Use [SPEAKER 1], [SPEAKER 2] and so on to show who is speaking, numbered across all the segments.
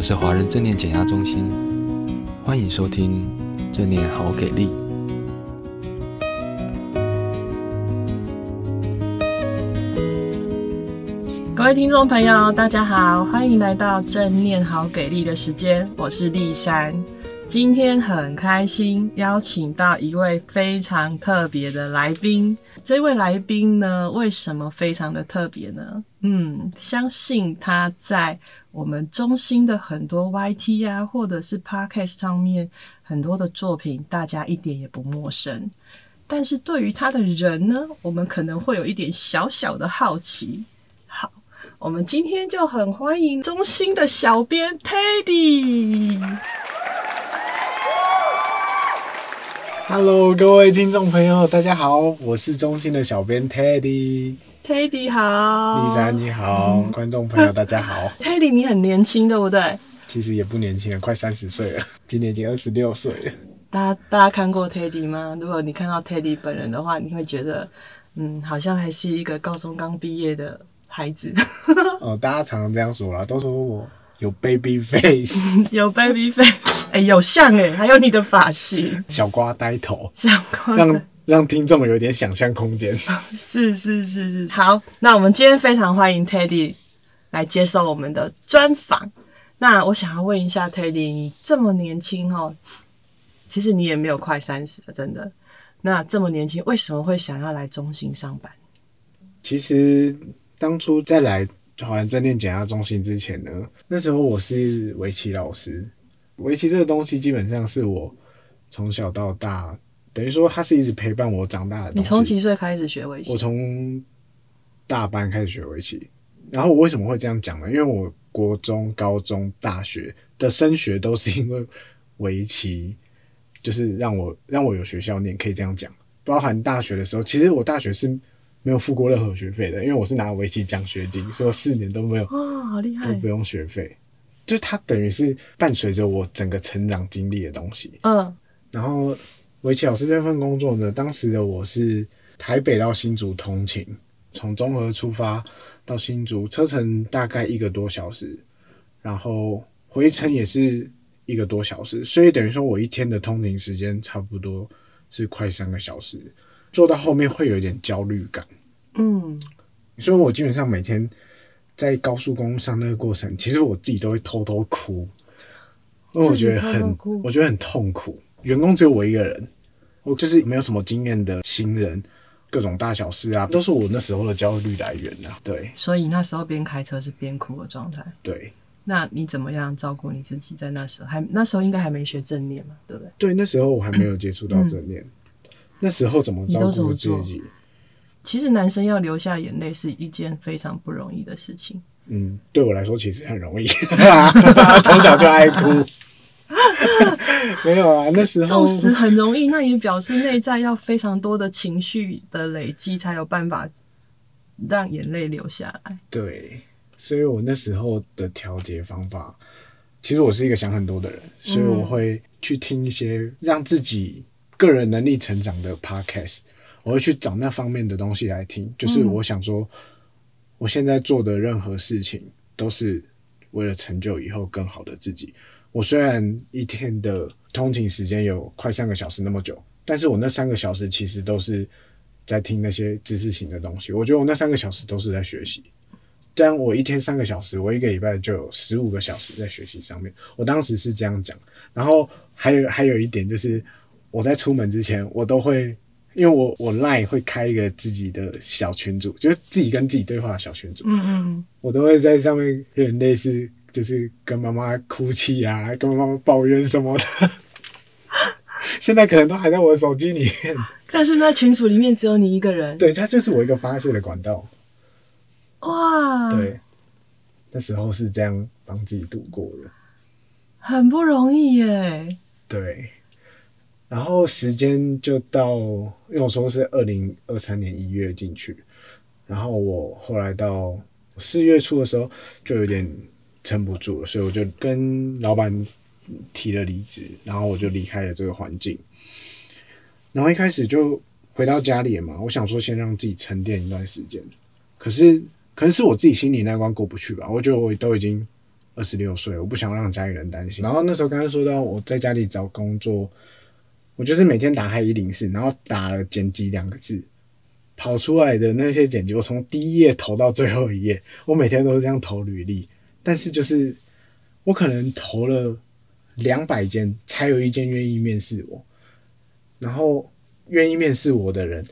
[SPEAKER 1] 们是华人正念减压中心，欢迎收听正念好给力。
[SPEAKER 2] 各位听众朋友，大家好，欢迎来到正念好给力的时间，我是丽珊。今天很开心邀请到一位非常特别的来宾。这位来宾呢，为什么非常的特别呢？嗯，相信他在我们中心的很多 YT 啊，或者是 Podcast 上面很多的作品，大家一点也不陌生。但是对于他的人呢，我们可能会有一点小小的好奇。好，我们今天就很欢迎中心的小编 Teddy。
[SPEAKER 3] Hello，各位听众朋友，大家好，我是中心的小编 Teddy。
[SPEAKER 2] Teddy 好，
[SPEAKER 3] 丽珊你好，嗯、观众朋友大家好。
[SPEAKER 2] Teddy 你很年轻，对不对？
[SPEAKER 3] 其实也不年轻了，快三十岁了，今年已经二十六岁了。
[SPEAKER 2] 大家大家看过 Teddy 吗？如果你看到 Teddy 本人的话，你会觉得，嗯，好像还是一个高中刚毕业的孩子。
[SPEAKER 3] 哦，大家常常这样说啦，都说我有 baby face，
[SPEAKER 2] 有 baby face。哎、欸，有像哎、欸，还有你的发型，
[SPEAKER 3] 小瓜呆头，
[SPEAKER 2] 小瓜
[SPEAKER 3] 让让听众有点想象空间。
[SPEAKER 2] 是是是是，好，那我们今天非常欢迎 Teddy 来接受我们的专访。那我想要问一下 Teddy，你这么年轻哦，其实你也没有快三十了，真的。那这么年轻，为什么会想要来中心上班？
[SPEAKER 3] 其实当初在来华人正念减压中心之前呢，那时候我是围棋老师。围棋这个东西基本上是我从小到大，等于说它是一直陪伴我长大的。
[SPEAKER 2] 你从几岁开始学围棋？
[SPEAKER 3] 我从大班开始学围棋。然后我为什么会这样讲呢？因为我国中、高中、大学的升学都是因为围棋，就是让我让我有学校念，可以这样讲。包含大学的时候，其实我大学是没有付过任何学费的，因为我是拿围棋奖学金，所以我四年都没有
[SPEAKER 2] 哦，好厉害，
[SPEAKER 3] 都不用学费。就是它等于是伴随着我整个成长经历的东西。
[SPEAKER 2] 嗯，
[SPEAKER 3] 然后围棋老师这份工作呢，当时的我是台北到新竹通勤，从中和出发到新竹，车程大概一个多小时，然后回程也是一个多小时，所以等于说我一天的通勤时间差不多是快三个小时，做到后面会有一点焦虑感。
[SPEAKER 2] 嗯，
[SPEAKER 3] 所以我基本上每天。在高速公路上那个过程，其实我自己都会偷偷哭，因为我觉得很，我觉得很痛苦。员工只有我一个人，我就是没有什么经验的新人，各种大小事啊，都是我那时候的焦虑来源啊。对，
[SPEAKER 2] 所以那时候边开车是边哭的状态。
[SPEAKER 3] 对，
[SPEAKER 2] 那你怎么样照顾你自己？在那时候还那时候应该还没学正念嘛，对不对？
[SPEAKER 3] 对，那时候我还没有接触到正念，嗯、那时候怎么照顾自己？
[SPEAKER 2] 其实男生要流下眼泪是一件非常不容易的事情。
[SPEAKER 3] 嗯，对我来说其实很容易，从小就爱哭。没有啊，那时候
[SPEAKER 2] 纵使很容易，那也表示内在要非常多的情绪的累积，才有办法让眼泪流下来。
[SPEAKER 3] 对，所以我那时候的调节方法，其实我是一个想很多的人，所以我会去听一些让自己个人能力成长的 podcast。我会去找那方面的东西来听，就是我想说，我现在做的任何事情都是为了成就以后更好的自己。我虽然一天的通勤时间有快三个小时那么久，但是我那三个小时其实都是在听那些知识型的东西。我觉得我那三个小时都是在学习。但我一天三个小时，我一个礼拜就有十五个小时在学习上面。我当时是这样讲。然后还有还有一点就是，我在出门之前，我都会。因为我我 Line 会开一个自己的小群组，就是自己跟自己对话的小群组。
[SPEAKER 2] 嗯嗯，
[SPEAKER 3] 我都会在上面有点类似，就是跟妈妈哭泣啊，跟妈妈抱怨什么的。现在可能都还在我的手机里面，
[SPEAKER 2] 但是那群组里面只有你一个人。
[SPEAKER 3] 对，它就是我一个发泄的管道。
[SPEAKER 2] 哇，
[SPEAKER 3] 对，那时候是这样帮自己度过的，
[SPEAKER 2] 很不容易耶。
[SPEAKER 3] 对。然后时间就到，因为我说是二零二三年一月进去，然后我后来到四月初的时候就有点撑不住了，所以我就跟老板提了离职，然后我就离开了这个环境。然后一开始就回到家里嘛，我想说先让自己沉淀一段时间，可是可能是我自己心里那关过不去吧，我觉得我都已经二十六岁，我不想让家里人担心。然后那时候刚刚说到我在家里找工作，我就是每天打开一零四，然后打了剪辑两个字，跑出来的那些剪辑，我从第一页投到最后一页，我每天都是这样投履历。但是就是我可能投了两百间，才有一间愿意面试我，然后愿意面试我的人，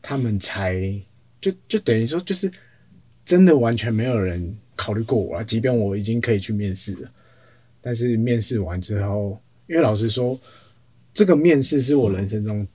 [SPEAKER 3] 他们才就就等于说就是真的完全没有人考虑过我啊，即便我已经可以去面试了，但是面试完之后，因为老实说，这个面试是我人生中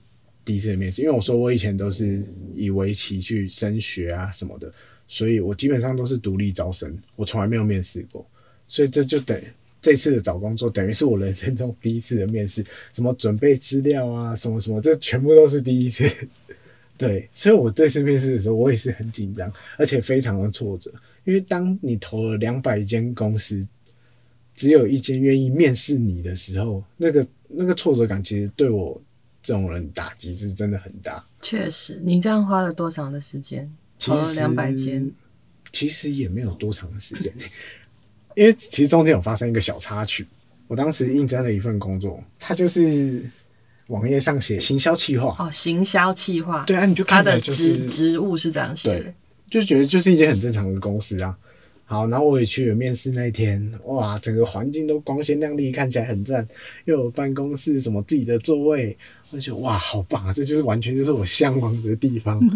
[SPEAKER 3] 第一次的面试，因为我说我以前都是以围棋去升学啊什么的，所以我基本上都是独立招生，我从来没有面试过，所以这就等这次的找工作等于是我人生中第一次的面试，什么准备资料啊，什么什么，这全部都是第一次。对，所以我这次面试的时候，我也是很紧张，而且非常的挫折。因为当你投了两百间公司，只有一间愿意面试你的时候，那个那个挫折感，其实对我这种人打击是真的很大。
[SPEAKER 2] 确实，你这样花了多长的时间？投了两百间，
[SPEAKER 3] 其实也没有多长的时间，因为其实中间有发生一个小插曲。我当时应征了一份工作，它就是网页上写行销企划。
[SPEAKER 2] 哦，行销企划，
[SPEAKER 3] 对啊，你就看它的
[SPEAKER 2] 职职务是这样写的。
[SPEAKER 3] 就觉得就是一间很正常的公司啊，好，然后我也去了面试那一天，哇，整个环境都光鲜亮丽，看起来很赞，又有办公室，什么自己的座位，我就觉得哇，好棒啊，这就是完全就是我向往的地方。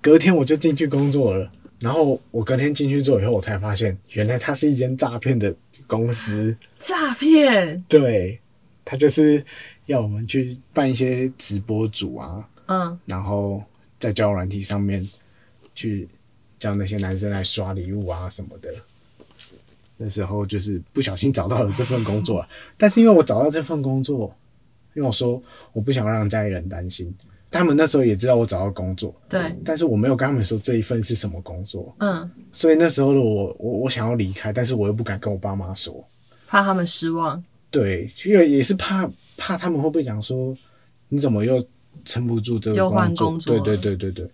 [SPEAKER 3] 隔天我就进去工作了，然后我隔天进去做以后，我才发现原来它是一间诈骗的公司。
[SPEAKER 2] 诈骗？
[SPEAKER 3] 对，他就是要我们去办一些直播组啊，嗯，然后在交友软体上面去。叫那些男生来刷礼物啊什么的，那时候就是不小心找到了这份工作，但是因为我找到这份工作，因为我说我不想让家里人担心，他们那时候也知道我找到工作，
[SPEAKER 2] 对，
[SPEAKER 3] 但是我没有跟他们说这一份是什么工作，
[SPEAKER 2] 嗯，
[SPEAKER 3] 所以那时候的我，我我想要离开，但是我又不敢跟我爸妈说，
[SPEAKER 2] 怕他们失望，
[SPEAKER 3] 对，因为也是怕怕他们会不会讲说你怎么又撑不住这个工作，
[SPEAKER 2] 工作，
[SPEAKER 3] 对对对对对，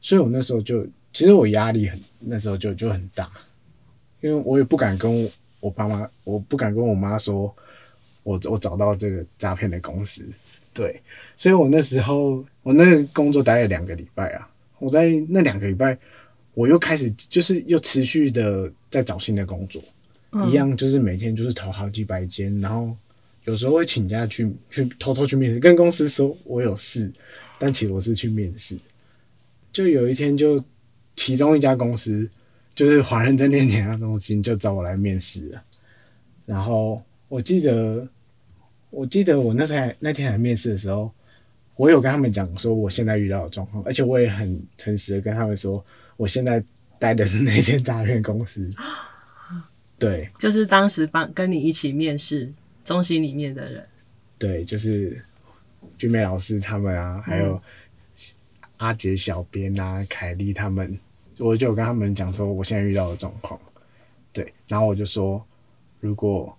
[SPEAKER 3] 所以我那时候就。其实我压力很，那时候就就很大，因为我也不敢跟我爸妈，我不敢跟我妈说我我找到这个诈骗的公司，对，所以我那时候我那个工作待了两个礼拜啊，我在那两个礼拜，我又开始就是又持续的在找新的工作，嗯、一样就是每天就是投好几百间，然后有时候会请假去去偷偷去面试，跟公司说我有事，但其实我是去面试，就有一天就。其中一家公司就是华人正念减压中心，就找我来面试了。然后我记得，我记得我那天那天来面试的时候，我有跟他们讲说我现在遇到的状况，而且我也很诚实的跟他们说，我现在待的是那间诈骗公司。对，
[SPEAKER 2] 就是当时帮跟你一起面试中心里面的人。
[SPEAKER 3] 对，就是俊美老师他们啊，还有阿杰小编啊，凯丽他们。我就跟他们讲说，我现在遇到的状况，对，然后我就说，如果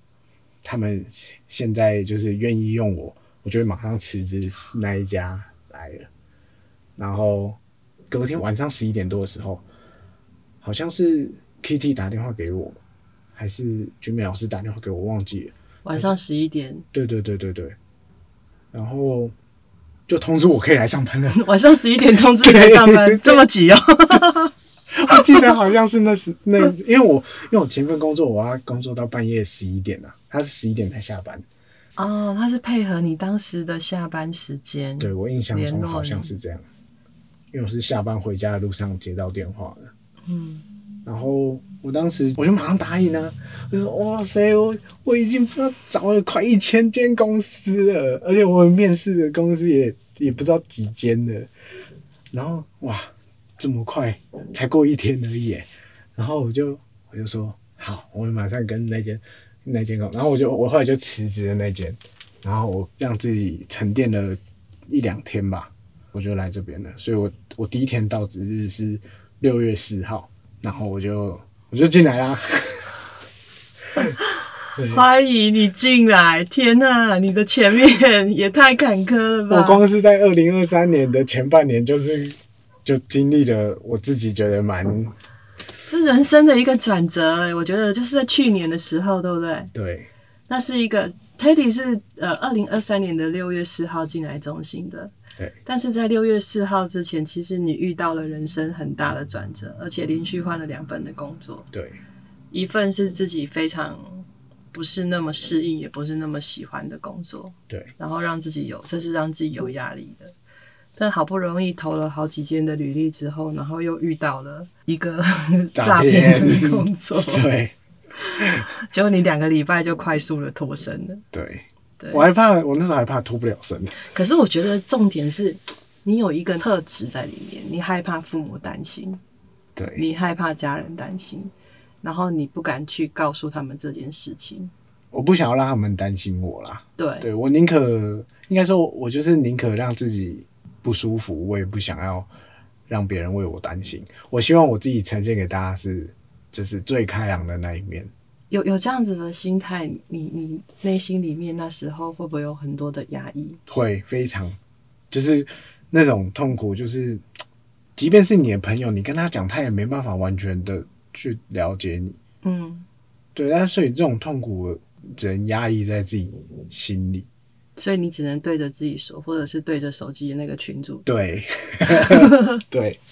[SPEAKER 3] 他们现在就是愿意用我，我就会马上辞职那一家来了。然后隔天晚上十一点多的时候，好像是 Kitty 打电话给我，还是君美老师打电话给我，忘记了。
[SPEAKER 2] 晚上十一点。
[SPEAKER 3] 对对对对对。然后就通知我可以来上班了。
[SPEAKER 2] 晚上十一点通知你来上班，这么急哦。
[SPEAKER 3] 我记得好像是那时那，因为我因为我前份工作我要工作到半夜十一点啊，他是十一点才下班。
[SPEAKER 2] 哦，他是配合你当时的下班时间。
[SPEAKER 3] 对，我印象中好像是这样，因为我是下班回家的路上接到电话的。嗯，然后我当时我就马上答应啊，我就说哇塞，我我已经不知道找了快一千间公司了，而且我面试的公司也也不知道几间了，然后哇。这么快才过一天而已，然后我就我就说好，我马上跟那间那间公，然后我就我后来就辞职了那间，然后我让自己沉淀了一两天吧，我就来这边了。所以我我第一天到职日是六月四号，然后我就我就进来啦。
[SPEAKER 2] 欢迎你进来！天哪，你的前面也太坎坷了吧！
[SPEAKER 3] 我光是在二零二三年的前半年就是。就经历了我自己觉得蛮
[SPEAKER 2] 是人生的一个转折、欸。我觉得就是在去年的时候，对不对？
[SPEAKER 3] 对，
[SPEAKER 2] 那是一个 Teddy 是呃二零二三年的六月四号进来中心的。
[SPEAKER 3] 对，
[SPEAKER 2] 但是在六月四号之前，其实你遇到了人生很大的转折，而且连续换了两份的工作。
[SPEAKER 3] 对，
[SPEAKER 2] 一份是自己非常不是那么适应，也不是那么喜欢的工作。
[SPEAKER 3] 对，
[SPEAKER 2] 然后让自己有，这是让自己有压力的。但好不容易投了好几间的履历之后，然后又遇到了一个诈骗的工作。
[SPEAKER 3] 对，
[SPEAKER 2] 结果你两个礼拜就快速的脱身了。
[SPEAKER 3] 对。对，我还怕，我那时候还怕脱不了身。
[SPEAKER 2] 可是我觉得重点是，你有一个特质在里面，你害怕父母担心，
[SPEAKER 3] 对，
[SPEAKER 2] 你害怕家人担心，然后你不敢去告诉他们这件事情。
[SPEAKER 3] 我不想要让他们担心我啦。
[SPEAKER 2] 对，
[SPEAKER 3] 对我宁可应该说，我就是宁可让自己不舒服，我也不想要让别人为我担心。我希望我自己呈现给大家是，就是最开朗的那一面。
[SPEAKER 2] 有有这样子的心态，你你内心里面那时候会不会有很多的压抑？
[SPEAKER 3] 会非常，就是那种痛苦，就是即便是你的朋友，你跟他讲，他也没办法完全的去了解你。
[SPEAKER 2] 嗯，
[SPEAKER 3] 对，但所以这种痛苦只能压抑在自己心里，
[SPEAKER 2] 所以你只能对着自己说，或者是对着手机的那个群主。
[SPEAKER 3] 对，对。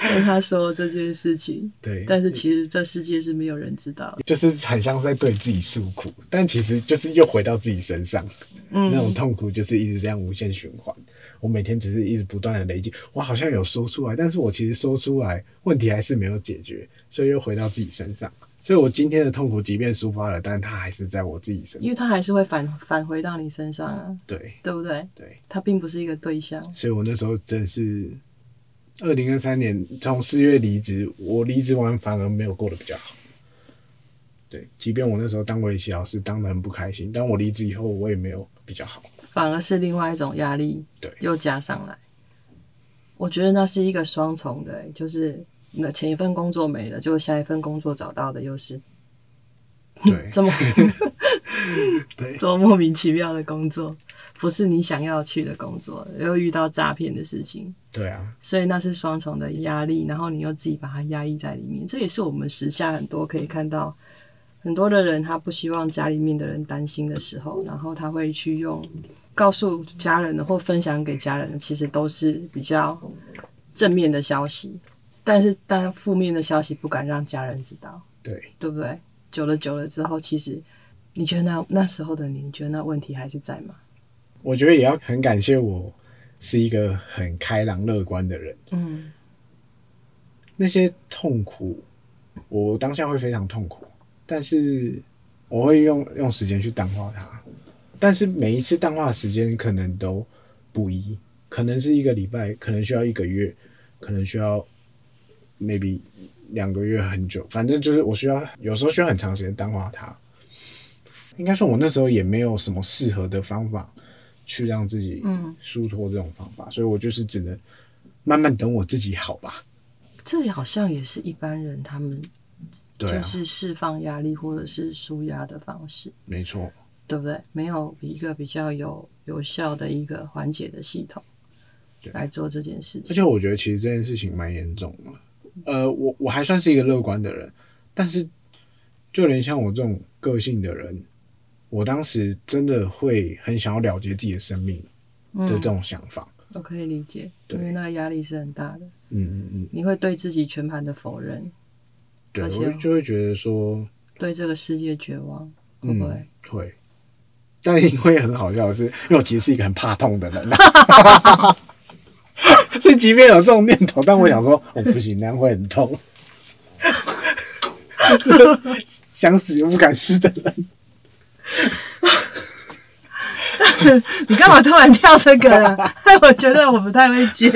[SPEAKER 2] 跟他说这件事情，
[SPEAKER 3] 对，
[SPEAKER 2] 但是其实这世界是没有人知道的，
[SPEAKER 3] 就是很像在对自己诉苦，但其实就是又回到自己身上，嗯，那种痛苦就是一直这样无限循环。我每天只是一直不断的累积，我好像有说出来，但是我其实说出来问题还是没有解决，所以又回到自己身上。所以我今天的痛苦即便抒发了，但是它还是在我自己身上，
[SPEAKER 2] 因为它还是会返返回到你身上啊，
[SPEAKER 3] 对，
[SPEAKER 2] 对不对？
[SPEAKER 3] 对，
[SPEAKER 2] 它并不是一个对象，
[SPEAKER 3] 所以我那时候真的是。二零二三年从四月离职，我离职完反而没有过得比较好。对，即便我那时候当围棋老师当的很不开心，但我离职以后我也没有比较好，
[SPEAKER 2] 反而是另外一种压力，
[SPEAKER 3] 对，
[SPEAKER 2] 又加上来。我觉得那是一个双重的，就是那前一份工作没了，就下一份工作找到的又是，
[SPEAKER 3] 对，
[SPEAKER 2] 这么，
[SPEAKER 3] 对，
[SPEAKER 2] 这么莫名其妙的工作。不是你想要去的工作，又遇到诈骗的事情，
[SPEAKER 3] 对啊，
[SPEAKER 2] 所以那是双重的压力，然后你又自己把它压抑在里面，这也是我们时下很多可以看到很多的人，他不希望家里面的人担心的时候，然后他会去用告诉家人的或分享给家人的，其实都是比较正面的消息，但是但负面的消息不敢让家人知道，
[SPEAKER 3] 对，
[SPEAKER 2] 对不对？久了久了之后，其实你觉得那那时候的你，你觉得那问题还是在吗？
[SPEAKER 3] 我觉得也要很感谢我是一个很开朗乐观的人。
[SPEAKER 2] 嗯，
[SPEAKER 3] 那些痛苦，我当下会非常痛苦，但是我会用用时间去淡化它。但是每一次淡化的时间可能都不一，可能是一个礼拜，可能需要一个月，可能需要 maybe 两个月，很久。反正就是我需要有时候需要很长时间淡化它。应该说，我那时候也没有什么适合的方法。去让自己疏脱这种方法，嗯，所以我就是只能慢慢等我自己好吧。
[SPEAKER 2] 这好像也是一般人他们就是释放压力或者是舒压的方式，
[SPEAKER 3] 没错，
[SPEAKER 2] 对不对？没有一个比较有有效的一个缓解的系统来做这件事情。
[SPEAKER 3] 而且我觉得其实这件事情蛮严重的。呃，我我还算是一个乐观的人，但是就连像我这种个性的人。我当时真的会很想要了结自己的生命的这种想法，
[SPEAKER 2] 嗯、我可以理解，因为那个压力是很大的。
[SPEAKER 3] 嗯嗯嗯，
[SPEAKER 2] 你会对自己全盘的否认，
[SPEAKER 3] 对，而且我就会觉得说
[SPEAKER 2] 对这个世界绝望，会不会？
[SPEAKER 3] 嗯、会。但因为很好笑的是，因为我其实是一个很怕痛的人，所以即便有这种念头，但我想说，我、哦、不行，那样会很痛，就是想死又不敢死的人。
[SPEAKER 2] 你干嘛突然跳这个啊？害 我觉得我不太会接，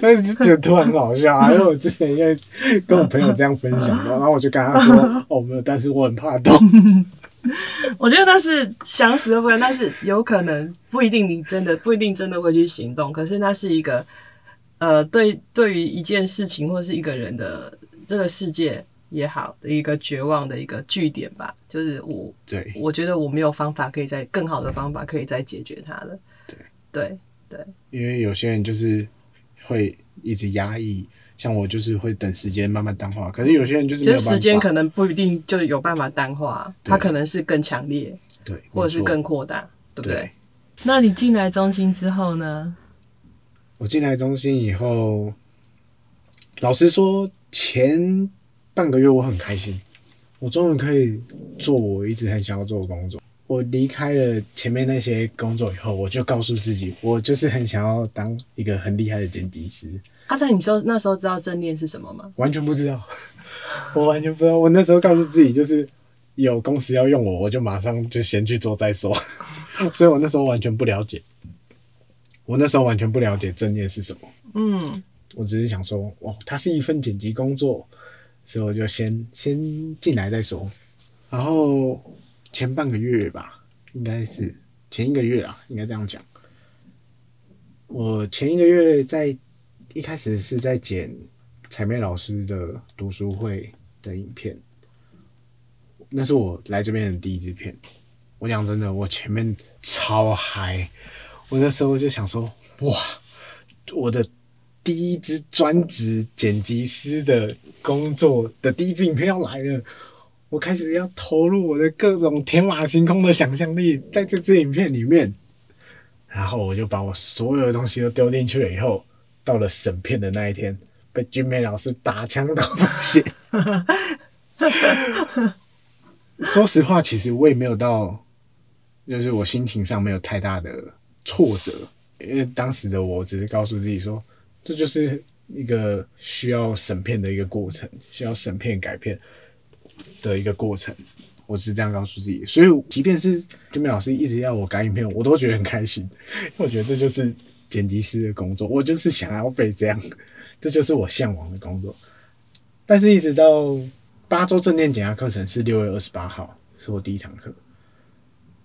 [SPEAKER 3] 但是觉得突然很好笑啊！因为我之前因为跟我朋友这样分享，然后我就跟他说：“哦，没有，但是我很怕痛。”
[SPEAKER 2] 我觉得那是想死都不敢，但是有可能不一定，你真的不一定真的会去行动。可是那是一个呃，对对于一件事情或是一个人的这个世界。也好的一个绝望的一个据点吧，就是我，
[SPEAKER 3] 对，
[SPEAKER 2] 我觉得我没有方法可以再更好的方法可以再解决它了。
[SPEAKER 3] 对，
[SPEAKER 2] 对，对，
[SPEAKER 3] 因为有些人就是会一直压抑，像我就是会等时间慢慢淡化，可是有些人就是没有
[SPEAKER 2] 时间可能不一定就有办法淡化，它可能是更强烈，
[SPEAKER 3] 对，
[SPEAKER 2] 或者是更扩大，对不对？
[SPEAKER 3] 对。
[SPEAKER 2] 那你进来中心之后呢？
[SPEAKER 3] 我进来中心以后，老实说，前半个月我很开心，我终于可以做我一直很想要做的工作。我离开了前面那些工作以后，我就告诉自己，我就是很想要当一个很厉害的剪辑师。
[SPEAKER 2] 阿泰，你说那时候知道正念是什么吗？
[SPEAKER 3] 完全不知道，我完全不知道。我那时候告诉自己，就是有公司要用我，我就马上就先去做再说。所以我那时候完全不了解，我那时候完全不了解正念是什么。
[SPEAKER 2] 嗯，
[SPEAKER 3] 我只是想说，哦，它是一份剪辑工作，所以我就先先进来再说。然后。前半个月吧，应该是前一个月啊，应该这样讲。我前一个月在一开始是在剪彩妹老师的读书会的影片，那是我来这边的第一支片。我讲真的，我前面超嗨，我那时候就想说，哇，我的第一支专职剪辑师的工作的第一支影片要来了。我开始要投入我的各种天马行空的想象力在这支影片里面，然后我就把我所有的东西都丢进去了。以后到了审片的那一天，被君美老师打枪到不行。说实话，其实我也没有到，就是我心情上没有太大的挫折，因为当时的我只是告诉自己说，这就是一个需要审片的一个过程，需要审片改片。的一个过程，我是这样告诉自己，所以即便是君美老师一直要我改影片，我都觉得很开心，因为我觉得这就是剪辑师的工作，我就是想要被这样，这就是我向往的工作。但是，一直到八周正念减压课程是六月二十八号，是我第一堂课。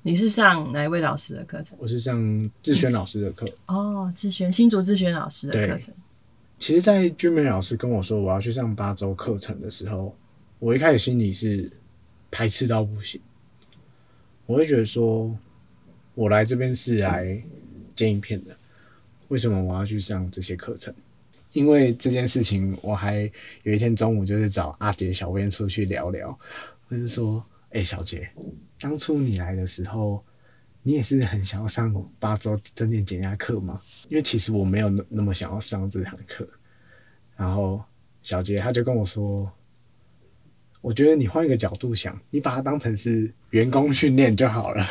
[SPEAKER 2] 你是上哪一位老师的课程？
[SPEAKER 3] 我是上志轩老师的课。
[SPEAKER 2] 哦，志轩，新竹志轩老师的课程。
[SPEAKER 3] 其实，在君美老师跟我说我要去上八周课程的时候。我一开始心里是排斥到不行，我会觉得说，我来这边是来剪影片的，为什么我要去上这些课程？因为这件事情，我还有一天中午就是找阿杰小编出去聊聊，我就说，哎、小杰，当初你来的时候，你也是很想要上八周正念减压课吗？因为其实我没有那那么想要上这堂课。然后小杰他就跟我说。我觉得你换一个角度想，你把它当成是员工训练就好了。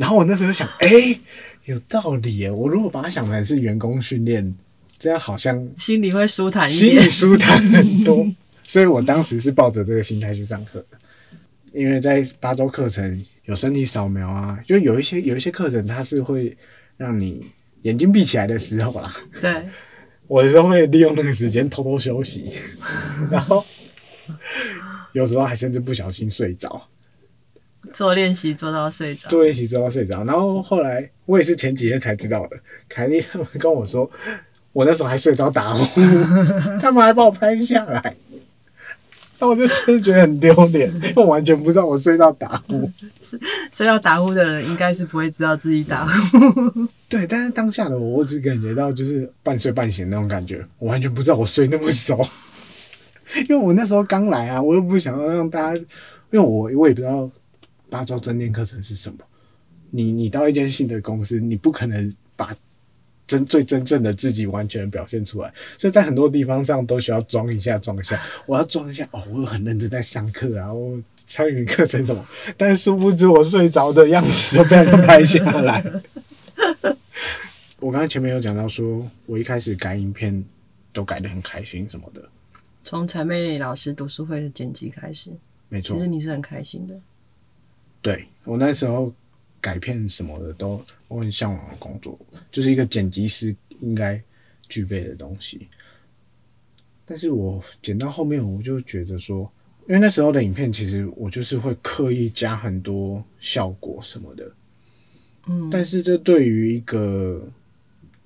[SPEAKER 3] 然后我那时候想，哎、欸，有道理耶。我如果把它想成是员工训练，这样好像
[SPEAKER 2] 心里会舒坦一点，
[SPEAKER 3] 心里舒坦很多。所以我当时是抱着这个心态去上课的。因为在八周课程有身体扫描啊，就有一些有一些课程它是会让你眼睛闭起来的时候啦。
[SPEAKER 2] 对，
[SPEAKER 3] 我有时候会利用那个时间偷偷休息，然后。有时候还甚至不小心睡着，
[SPEAKER 2] 做练习做到睡着，
[SPEAKER 3] 做练习做到睡着。然后后来我也是前几天才知道的，凯莉他们跟我说，我那时候还睡到打呼，他们还把我拍下来，那我就真的觉得很丢脸，因为我完全不知道我睡到打呼。
[SPEAKER 2] 睡到打呼的人应该是不会知道自己打呼。
[SPEAKER 3] 对，但是当下的我，我只感觉到就是半睡半醒那种感觉，我完全不知道我睡那么熟。因为我那时候刚来啊，我又不想要让大家，因为我我也不知道八周正念课程是什么。你你到一间新的公司，你不可能把真最真正的自己完全表现出来，所以在很多地方上都需要装一下装一下。我要装一下哦，我很认真在上课啊，我参与课程什么，但是殊不知我睡着的样子都被他们拍下来。我刚才前面有讲到说，我一开始改影片都改得很开心什么的。
[SPEAKER 2] 从彩妹老师读书会的剪辑开始，
[SPEAKER 3] 没错，
[SPEAKER 2] 其实你是很开心的。
[SPEAKER 3] 对，我那时候改片什么的都我很向往的工作，就是一个剪辑师应该具备的东西。但是我剪到后面，我就觉得说，因为那时候的影片，其实我就是会刻意加很多效果什么的。嗯，但是这对于一个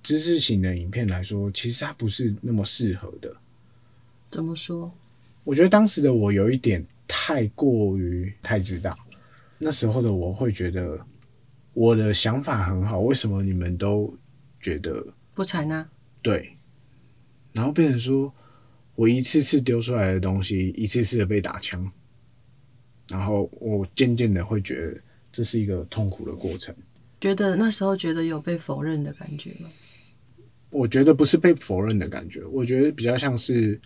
[SPEAKER 3] 知识型的影片来说，其实它不是那么适合的。
[SPEAKER 2] 怎么说？
[SPEAKER 3] 我觉得当时的我有一点太过于太自大。那时候的我会觉得我的想法很好，为什么你们都觉得
[SPEAKER 2] 不采纳？
[SPEAKER 3] 对，然后变成说我一次次丢出来的东西，一次次的被打枪，然后我渐渐的会觉得这是一个痛苦的过程。
[SPEAKER 2] 觉得那时候觉得有被否认的感觉吗？
[SPEAKER 3] 我觉得不是被否认的感觉，我觉得比较像是，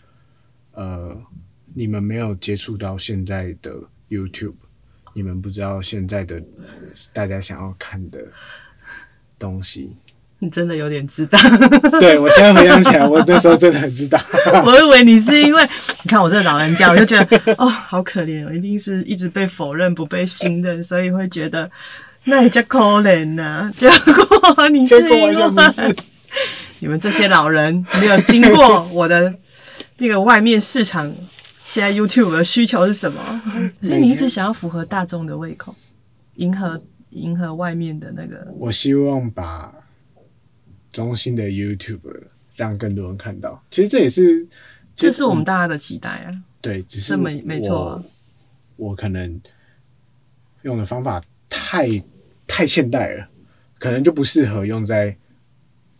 [SPEAKER 3] 呃，你们没有接触到现在的 YouTube，你们不知道现在的大家想要看的东西。
[SPEAKER 2] 你真的有点知道，
[SPEAKER 3] 对，我现在回想起来，我那时候真的很知道。
[SPEAKER 2] 我以为你是因为你看我这个老人家，我就觉得 哦，好可怜哦，一定是一直被否认、不被信任，所以会觉得那也叫可怜呐。结果你是因为你们这些老人没有经过我的那个外面市场，现在 YouTube 的需求是什么？所以你一直想要符合大众的胃口，迎合迎合外面的那个。
[SPEAKER 3] 我希望把。中心的 YouTube 让更多人看到，其实这也是，
[SPEAKER 2] 这是我们大家的期待啊。
[SPEAKER 3] 对，只是没没错啊。我可能用的方法太太现代了，可能就不适合用在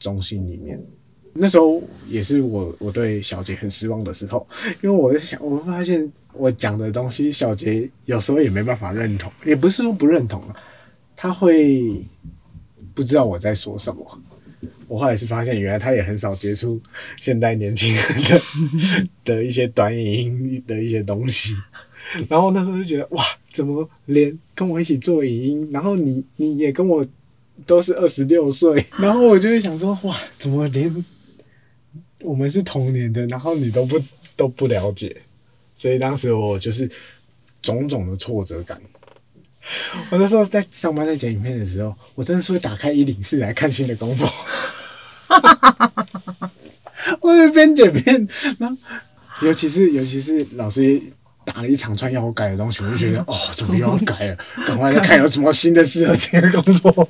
[SPEAKER 3] 中心里面。那时候也是我我对小杰很失望的时候，因为我在想，我发现我讲的东西，小杰有时候也没办法认同，也不是说不认同，他会不知道我在说什么。我后来是发现，原来他也很少接触现代年轻人的 的一些短影音的一些东西，然后那时候就觉得哇，怎么连跟我一起做影音，然后你你也跟我都是二十六岁，然后我就会想说哇，怎么连我们是同年的，然后你都不都不了解，所以当时我就是种种的挫折感。我那时候在上班在剪影片的时候，我真的是会打开一零四来看新的工作。哈哈哈哈哈！我在边剪片，然后尤其是尤其是老师打了一长串要我改的东西，我就觉得 哦，怎么又要改了？赶快再看有什么新的适合这个工作。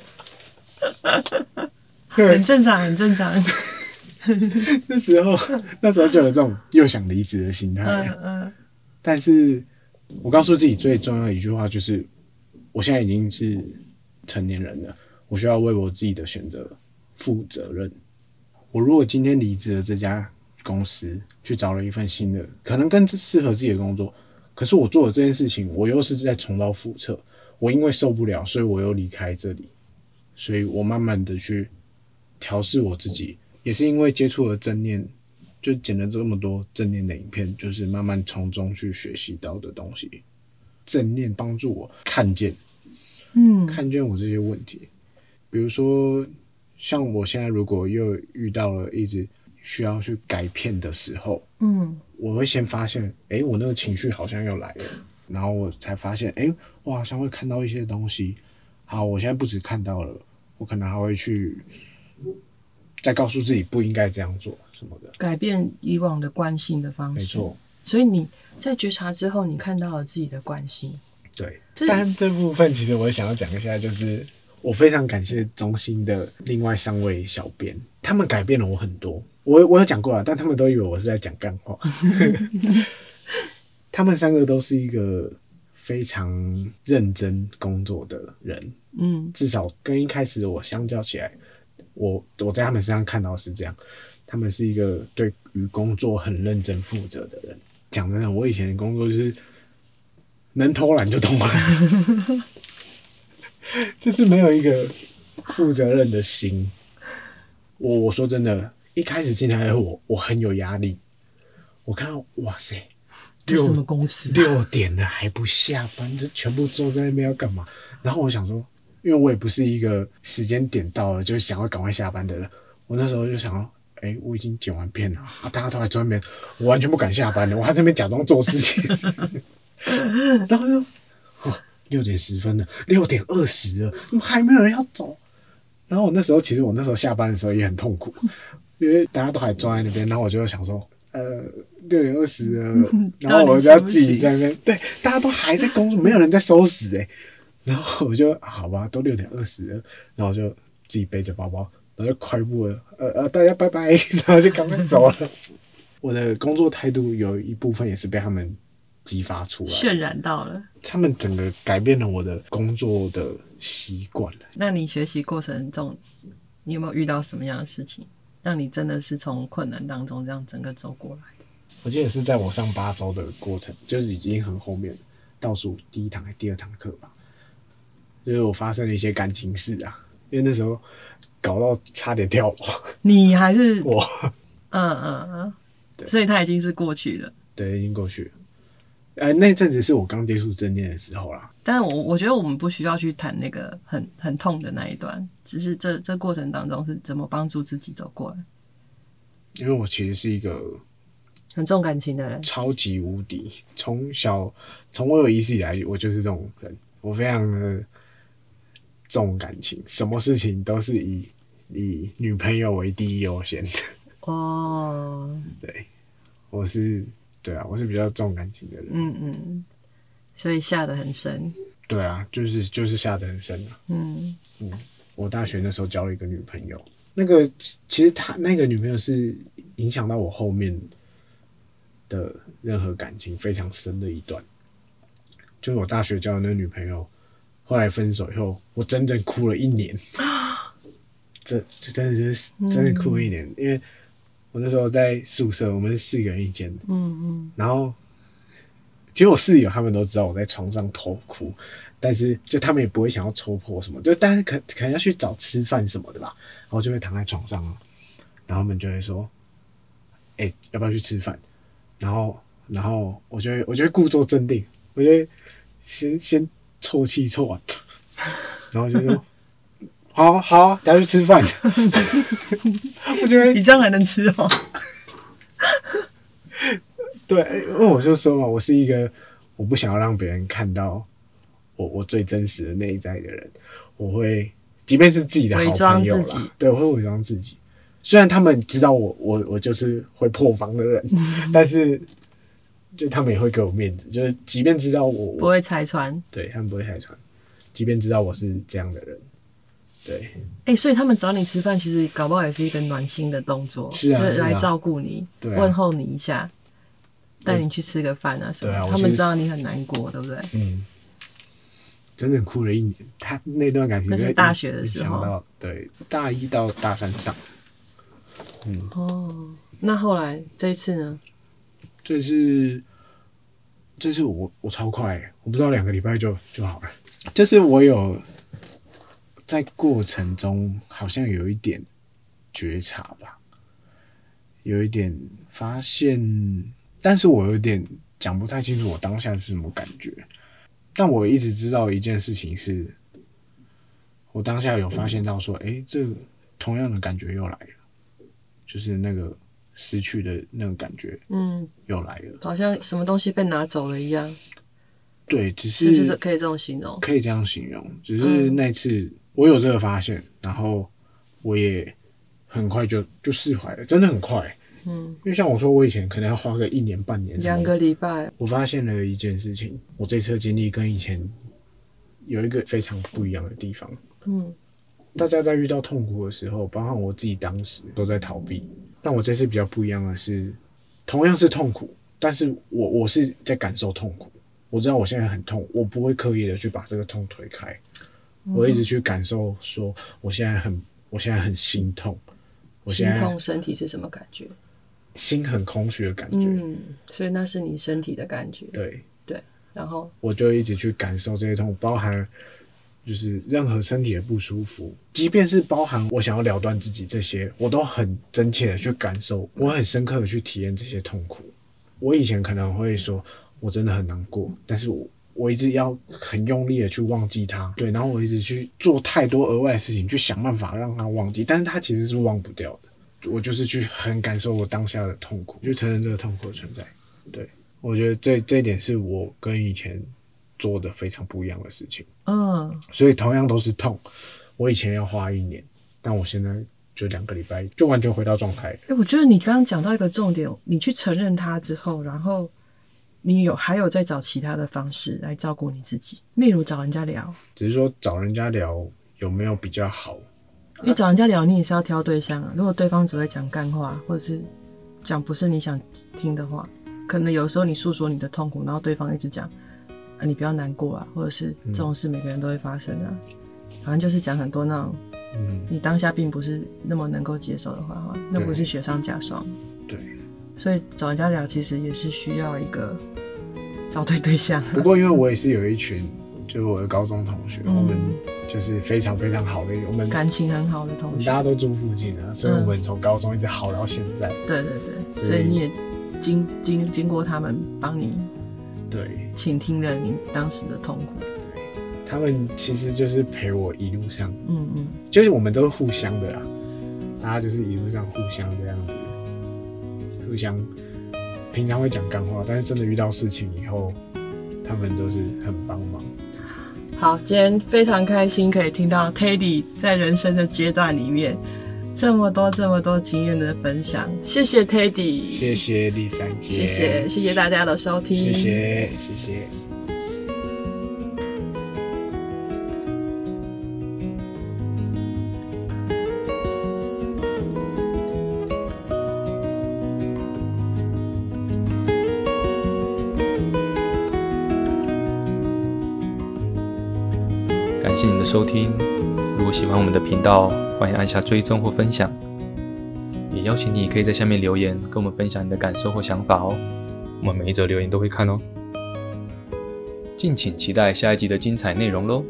[SPEAKER 2] 很正常，很正常。
[SPEAKER 3] 那时候那时候就有这种又想离职的心态。嗯嗯。但是我告诉自己最重要的一句话就是，我现在已经是成年人了，我需要为我自己的选择负责任。我如果今天离职了这家公司，去找了一份新的，可能更适合自己的工作，可是我做了这件事情，我又是在重蹈覆辙。我因为受不了，所以我又离开这里，所以我慢慢的去调试我自己，也是因为接触了正念，就剪了这么多正念的影片，就是慢慢从中去学习到的东西。正念帮助我看见，嗯，看见我这些问题，比如说。像我现在如果又遇到了一直需要去改片的时候，嗯，我会先发现，哎、欸，我那个情绪好像又来了，然后我才发现，哎、欸，我好像会看到一些东西。好，我现在不止看到了，我可能还会去再告诉自己不应该这样做什么的，
[SPEAKER 2] 改变以往的惯性的方式。没错，所以你在觉察之后，你看到了自己的惯性。
[SPEAKER 3] 对，但这部分其实我想要讲一下，就是。我非常感谢中心的另外三位小编，他们改变了我很多。我我有讲过了，但他们都以为我是在讲干话。他们三个都是一个非常认真工作的人，嗯，至少跟一开始我相较起来，我我在他们身上看到是这样，他们是一个对于工作很认真负责的人。讲真的，我以前的工作就是能偷懒就偷懒。就是没有一个负责任的心。我我说真的，一开始进来的我，我很有压力。我看到哇塞，
[SPEAKER 2] 这什么公司？
[SPEAKER 3] 六点了还不下班，就全部坐在那边要干嘛？然后我想说，因为我也不是一个时间点到了就想要赶快下班的人。我那时候就想说，哎、欸，我已经剪完片了啊，大家都还在那边，我完全不敢下班了，我还在那边假装做事情。然后就。六点十分了，六点二十了，怎么还没有人要走？然后我那时候，其实我那时候下班的时候也很痛苦，因为大家都还坐在那边，然后我就想说，呃，六点二十了，然后我就要自己在那边，对，大家都还在工作，没有人在收拾诶。然后我就好吧，都六点二十了，然后就自己背着包包，然后就快步了，呃呃，大家拜拜，然后就赶快走了。我的工作态度有一部分也是被他们。激发出来，
[SPEAKER 2] 渲染到了。
[SPEAKER 3] 他们整个改变了我的工作的习惯。
[SPEAKER 2] 那你学习过程中，你有没有遇到什么样的事情，让你真的是从困难当中这样整个走过来？
[SPEAKER 3] 我记得是在我上八周的过程，就是已经很后面倒数第一堂还第二堂课吧，就是我发生了一些感情事啊，因为那时候搞到差点跳楼。
[SPEAKER 2] 你还是
[SPEAKER 3] 我？
[SPEAKER 2] 嗯嗯嗯，所以他已经是过去了。
[SPEAKER 3] 对，已经过去了。呃，那阵子是我刚接触正念的时候啦。
[SPEAKER 2] 但是我我觉得我们不需要去谈那个很很痛的那一段，只是这这过程当中是怎么帮助自己走过来。
[SPEAKER 3] 因为我其实是一个
[SPEAKER 2] 很重感情的人，
[SPEAKER 3] 超级无敌。从小从我有意识以来，我就是这种人，我非常的重感情，什么事情都是以以女朋友为第一优先的。哦，对，我是。对啊，我是比较重感情的人。
[SPEAKER 2] 嗯嗯，所以下得很深。
[SPEAKER 3] 对啊，就是就是下得很深啊。
[SPEAKER 2] 嗯
[SPEAKER 3] 嗯，我大学那时候交了一个女朋友，那个其实她那个女朋友是影响到我后面的任何感情非常深的一段。就是我大学交的那个女朋友，后来分手以后，我整整哭了一年。这这真的就是真的哭了一年，嗯、因为。我那时候在宿舍，我们是四个人一间，
[SPEAKER 2] 嗯嗯，
[SPEAKER 3] 然后其实我室友他们都知道我在床上偷哭，但是就他们也不会想要戳破什么，就但是可可能要去找吃饭什么的吧，然后就会躺在床上，然后他们就会说，哎、欸，要不要去吃饭？然后然后我就会我就会故作镇定，我就会先先啜泣啜完，然后就说。好好，等下去吃饭。我觉得
[SPEAKER 2] 你这样还能吃哦。
[SPEAKER 3] 对，因为我就说嘛，我是一个我不想要让别人看到我我最真实的内在的人。我会，即便是自己的好朋友啦，对，我会伪装自己。虽然他们知道我我我就是会破防的人，但是就他们也会给我面子。就是即便知道我
[SPEAKER 2] 不会拆穿，
[SPEAKER 3] 对他们不会拆穿，即便知道我是这样的人。对，
[SPEAKER 2] 哎、欸，所以他们找你吃饭，其实搞不好也是一个暖心的动作，
[SPEAKER 3] 是啊，
[SPEAKER 2] 来照顾你，问候你一下，带你去吃个饭啊什么。啊、他们知道你很难过，对不对？
[SPEAKER 3] 嗯，整整哭了一年。他那段感情，那
[SPEAKER 2] 是大学的时候，
[SPEAKER 3] 对，大一到大三上。嗯，
[SPEAKER 2] 哦，那后来这一次呢？
[SPEAKER 3] 这次，这次我我超快，我不知道两个礼拜就就好了。就是我有。在过程中好像有一点觉察吧，有一点发现，但是我有点讲不太清楚我当下是什么感觉。但我一直知道一件事情是，我当下有发现到说，诶，这同样的感觉又来了，就是那个失去的那个感觉，嗯，又来了，
[SPEAKER 2] 好像什么东西被拿走了一样。
[SPEAKER 3] 对，只是，
[SPEAKER 2] 是不是可以这种形容？
[SPEAKER 3] 可以这样形容，只是那次。嗯我有这个发现，然后我也很快就就释怀了，真的很快。嗯，因为像我说，我以前可能要花个一年半年，
[SPEAKER 2] 两个礼拜。
[SPEAKER 3] 我发现了一件事情，我这次的经历跟以前有一个非常不一样的地方。
[SPEAKER 2] 嗯，
[SPEAKER 3] 大家在遇到痛苦的时候，包括我自己当时都在逃避，但我这次比较不一样的是，同样是痛苦，但是我我是在感受痛苦，我知道我现在很痛，我不会刻意的去把这个痛推开。我一直去感受，说我现在很，我现在很心痛。我现在
[SPEAKER 2] 心痛，身体是什么感觉？
[SPEAKER 3] 心很空虚的感觉。
[SPEAKER 2] 嗯，所以那是你身体的感觉。
[SPEAKER 3] 对
[SPEAKER 2] 对，然后
[SPEAKER 3] 我就一直去感受这些痛，包含就是任何身体的不舒服，即便是包含我想要了断自己这些，我都很真切的去感受，我很深刻的去体验这些痛苦。我以前可能会说，我真的很难过，但是我。我一直要很用力的去忘记它，对，然后我一直去做太多额外的事情，去想办法让它忘记，但是它其实是忘不掉的。我就是去很感受我当下的痛苦，去承认这个痛苦的存在。对，我觉得这这一点是我跟以前做的非常不一样的事情。
[SPEAKER 2] 嗯，
[SPEAKER 3] 所以同样都是痛，我以前要花一年，但我现在就两个礼拜就完全回到状态。
[SPEAKER 2] 哎，我觉得你刚刚讲到一个重点，你去承认它之后，然后。你有还有在找其他的方式来照顾你自己，例如找人家聊。
[SPEAKER 3] 只是说找人家聊有没有比较好？
[SPEAKER 2] 你找人家聊，你也是要挑对象啊。如果对方只会讲干话，或者是讲不是你想听的话，可能有时候你诉说你的痛苦，然后对方一直讲啊，你不要难过啊，或者是这种事每个人都会发生啊。反正就是讲很多那种，嗯，你当下并不是那么能够接受的话，那不是雪上加霜。
[SPEAKER 3] 对。
[SPEAKER 2] 所以找人家聊，其实也是需要一个找对对象。
[SPEAKER 3] 不过因为我也是有一群，就是我的高中同学，嗯、我们就是非常非常好的，我们
[SPEAKER 2] 感情很好的同学，
[SPEAKER 3] 大家都住附近啊，所以我们从高中一直好到现在。
[SPEAKER 2] 嗯、对对对，所以你也经经经过他们帮你
[SPEAKER 3] 对
[SPEAKER 2] 倾听了你当时的痛苦。对，
[SPEAKER 3] 他们其实就是陪我一路上，
[SPEAKER 2] 嗯嗯，
[SPEAKER 3] 就是我们都是互相的啦，大家就是一路上互相这样子。互相平常会讲干话，但是真的遇到事情以后，他们都是很帮忙。
[SPEAKER 2] 好，今天非常开心可以听到 Teddy 在人生的阶段里面这么多这么多经验的分享，谢谢 Teddy，
[SPEAKER 3] 谢谢丽三姐，
[SPEAKER 2] 谢谢谢谢大家的收听，
[SPEAKER 3] 谢谢谢谢。
[SPEAKER 1] 感谢你的收听，如果喜欢我们的频道，欢迎按下追踪或分享。也邀请你可以在下面留言，跟我们分享你的感受或想法哦。我们每一则留言都会看哦。敬请期待下一集的精彩内容喽。